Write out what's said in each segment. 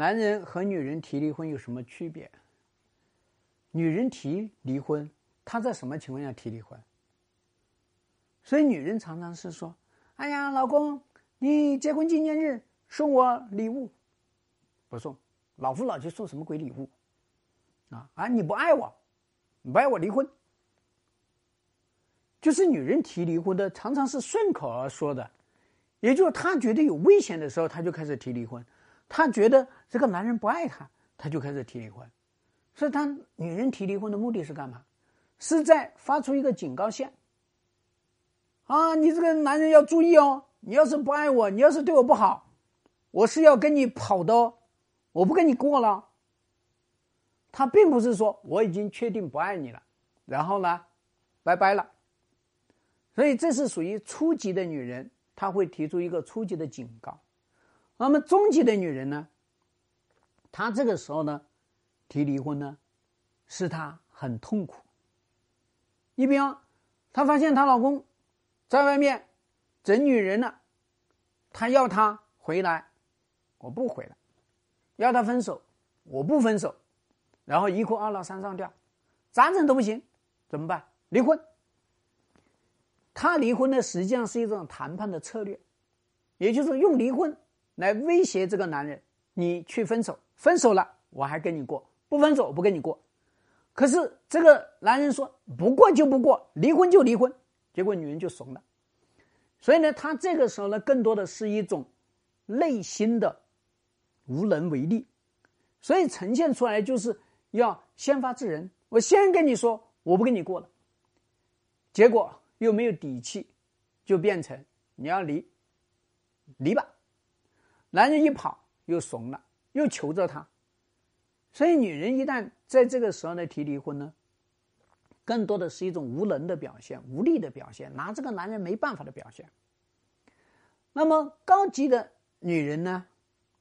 男人和女人提离婚有什么区别？女人提离婚，她在什么情况下提离婚？所以女人常常是说：“哎呀，老公，你结婚纪念日送我礼物，不送，老夫老妻送什么鬼礼物？啊啊，你不爱我，你不爱我离婚。”就是女人提离婚的，常常是顺口而说的，也就是她觉得有危险的时候，她就开始提离婚。她觉得这个男人不爱她，她就开始提离婚。所以，她女人提离婚的目的是干嘛？是在发出一个警告线。啊，你这个男人要注意哦！你要是不爱我，你要是对我不好，我是要跟你跑的哦，我不跟你过了。他并不是说我已经确定不爱你了，然后呢，拜拜了。所以这是属于初级的女人，她会提出一个初级的警告。那么中级的女人呢？她这个时候呢，提离婚呢，是她很痛苦。你比方，她发现她老公在外面整女人了，她要他回来，我不回来；要他分手，我不分手。然后一哭二闹三上吊，咋整都不行，怎么办？离婚。她离婚呢，实际上是一种谈判的策略，也就是用离婚。来威胁这个男人，你去分手，分手了我还跟你过，不分手我不跟你过。可是这个男人说不过就不过，离婚就离婚，结果女人就怂了。所以呢，他这个时候呢，更多的是一种内心的无能为力，所以呈现出来就是要先发制人，我先跟你说我不跟你过了，结果又没有底气，就变成你要离，离吧。男人一跑又怂了，又求着她，所以女人一旦在这个时候呢提离婚呢，更多的是一种无能的表现、无力的表现，拿这个男人没办法的表现。那么高级的女人呢，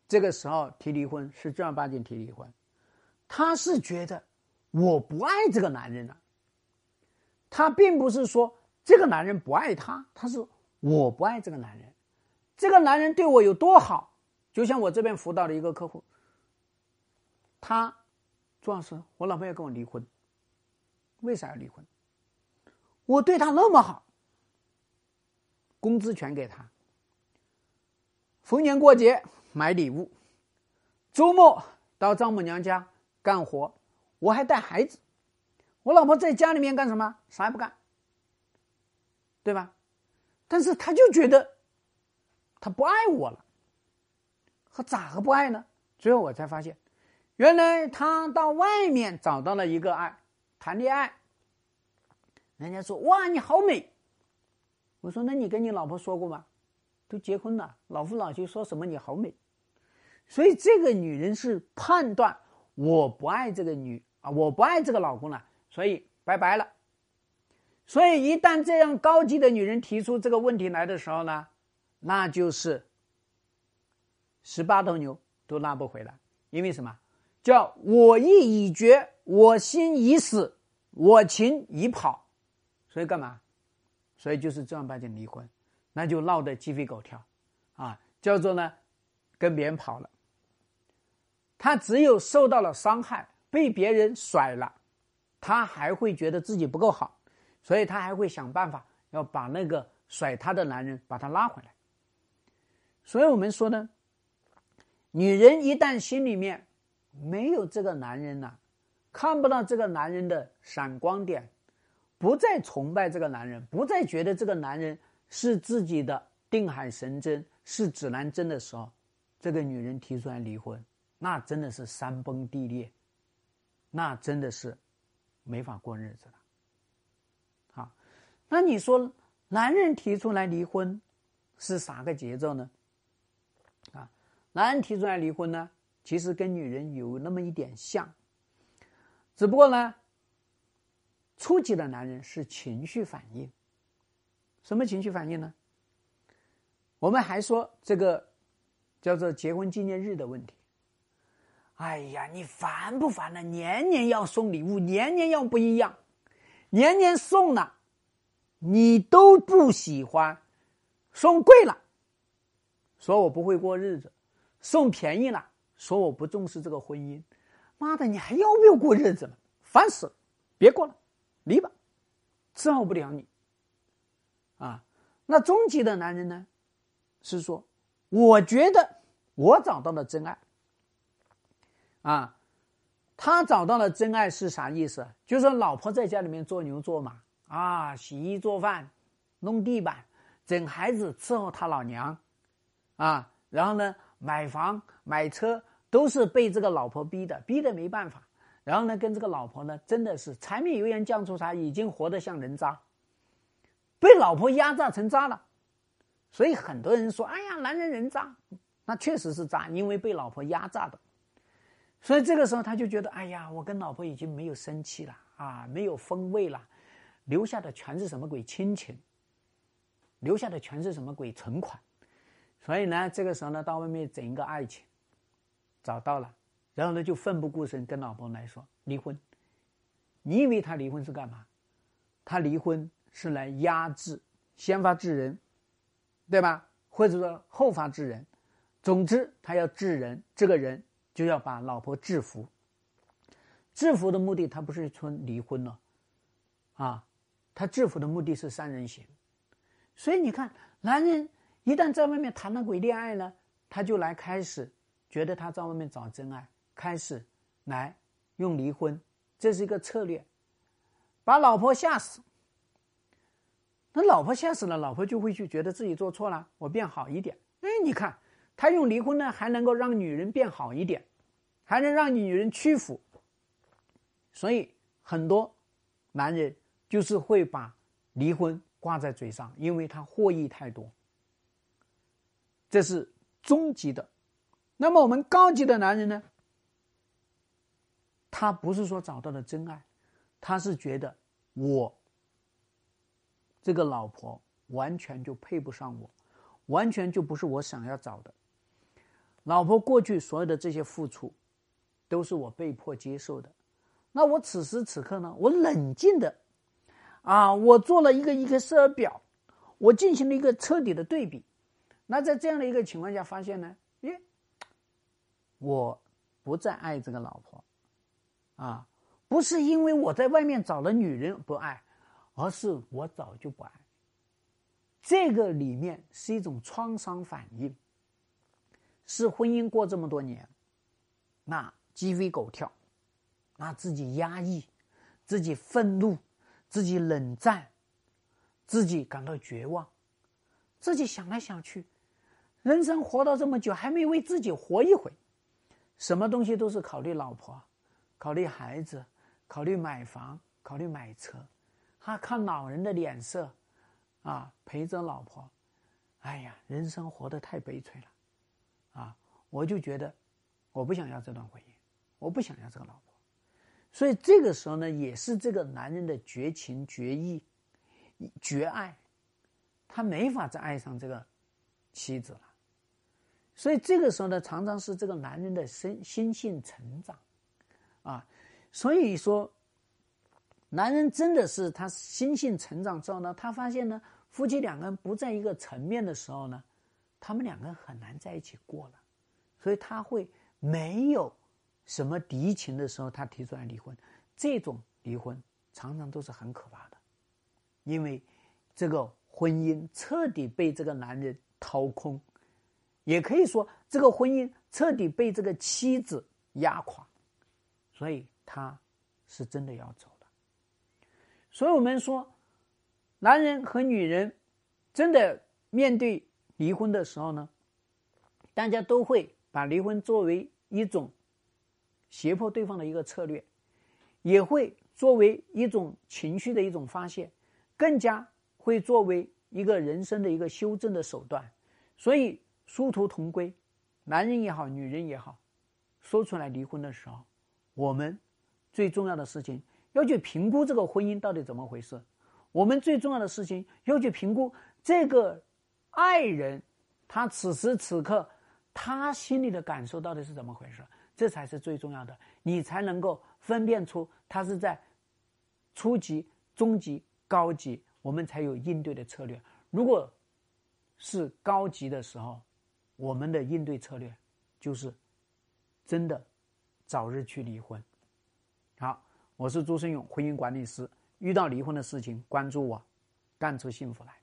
这个时候提离婚是正儿八经提离婚，她是觉得我不爱这个男人了，她并不是说这个男人不爱她，她是我不爱这个男人，这个男人对我有多好。就像我这边辅导的一个客户，他朱老师，我老婆要跟我离婚，为啥要离婚？我对她那么好，工资全给她，逢年过节买礼物，周末到丈母娘家干活，我还带孩子，我老婆在家里面干什么？啥也不干，对吧？但是他就觉得他不爱我了。我咋个不爱呢？最后我才发现，原来他到外面找到了一个爱，谈恋爱。人家说：“哇，你好美。”我说：“那你跟你老婆说过吗？都结婚了，老夫老妻说什么你好美？”所以这个女人是判断我不爱这个女啊，我不爱这个老公了，所以拜拜了。所以一旦这样高级的女人提出这个问题来的时候呢，那就是。十八头牛都拉不回来，因为什么？叫我意已决，我心已死，我情已跑，所以干嘛？所以就是正儿八经离婚，那就闹得鸡飞狗跳，啊，叫做呢，跟别人跑了。他只有受到了伤害，被别人甩了，他还会觉得自己不够好，所以他还会想办法要把那个甩他的男人把他拉回来。所以我们说呢。女人一旦心里面没有这个男人了，看不到这个男人的闪光点，不再崇拜这个男人，不再觉得这个男人是自己的定海神针，是指南针的时候，这个女人提出来离婚，那真的是山崩地裂，那真的是没法过日子了。好，那你说男人提出来离婚是啥个节奏呢？男人提出来离婚呢，其实跟女人有那么一点像，只不过呢，初级的男人是情绪反应。什么情绪反应呢？我们还说这个叫做结婚纪念日的问题。哎呀，你烦不烦呢？年年要送礼物，年年要不一样，年年送了，你都不喜欢，送贵了，说我不会过日子。送便宜了，说我不重视这个婚姻，妈的，你还要不要过日子了？烦死了，别过了，离吧，伺候不了你。啊，那终极的男人呢，是说，我觉得我找到了真爱。啊，他找到了真爱是啥意思？就是老婆在家里面做牛做马啊，洗衣做饭，弄地板，整孩子，伺候他老娘，啊，然后呢，买房买车都是被这个老婆逼的，逼的没办法。然后呢，跟这个老婆呢，真的是柴米油盐酱醋茶，已经活得像人渣，被老婆压榨成渣了。所以很多人说：“哎呀，男人人渣。”那确实是渣，因为被老婆压榨的。所以这个时候他就觉得：“哎呀，我跟老婆已经没有生气了啊，没有风味了，留下的全是什么鬼亲情，留下的全是什么鬼存款。”所以呢，这个时候呢，到外面整一个爱情，找到了。然后呢，就奋不顾身跟老婆来说离婚。你以为他离婚是干嘛？他离婚是来压制先发制人，对吧？或者说后发制人。总之，他要制人，这个人就要把老婆制服。制服的目的，他不是说离婚了，啊，他制服的目的是三人行。所以你看，男人一旦在外面谈了鬼恋爱呢，他就来开始觉得他在外面找真爱。开始来用离婚，这是一个策略，把老婆吓死。那老婆吓死了，老婆就会去觉得自己做错了，我变好一点。哎，你看他用离婚呢，还能够让女人变好一点，还能让女人屈服。所以很多男人就是会把离婚挂在嘴上，因为他获益太多。这是中级的。那么我们高级的男人呢？他不是说找到了真爱，他是觉得我这个老婆完全就配不上我，完全就不是我想要找的。老婆过去所有的这些付出，都是我被迫接受的。那我此时此刻呢？我冷静的啊，我做了一个一个设表，我进行了一个彻底的对比。那在这样的一个情况下，发现呢，耶，我不再爱这个老婆。啊，不是因为我在外面找了女人不爱，而是我早就不爱。这个里面是一种创伤反应，是婚姻过这么多年，那鸡飞狗跳，那自己压抑，自己愤怒，自己冷战，自己感到绝望，自己想来想去，人生活到这么久，还没为自己活一回，什么东西都是考虑老婆。考虑孩子，考虑买房，考虑买车，还看老人的脸色，啊，陪着老婆，哎呀，人生活得太悲催了，啊，我就觉得，我不想要这段婚姻，我不想要这个老婆，所以这个时候呢，也是这个男人的绝情绝义，绝爱，他没法再爱上这个妻子了，所以这个时候呢，常常是这个男人的身心性成长。啊，所以说，男人真的是他心性成长之后呢，他发现呢，夫妻两个人不在一个层面的时候呢，他们两个人很难在一起过了，所以他会没有什么敌情的时候，他提出来离婚。这种离婚常常都是很可怕的，因为这个婚姻彻底被这个男人掏空，也可以说这个婚姻彻底被这个妻子压垮。所以他是真的要走的。所以我们说，男人和女人真的面对离婚的时候呢，大家都会把离婚作为一种胁迫对方的一个策略，也会作为一种情绪的一种发泄，更加会作为一个人生的一个修正的手段。所以殊途同归，男人也好，女人也好，说出来离婚的时候。我们最重要的事情要去评估这个婚姻到底怎么回事。我们最重要的事情要去评估这个爱人，他此时此刻他心里的感受到底是怎么回事，这才是最重要的。你才能够分辨出他是在初级、中级、高级，我们才有应对的策略。如果是高级的时候，我们的应对策略就是真的早日去离婚。好，我是朱胜勇，婚姻管理师。遇到离婚的事情，关注我，干出幸福来。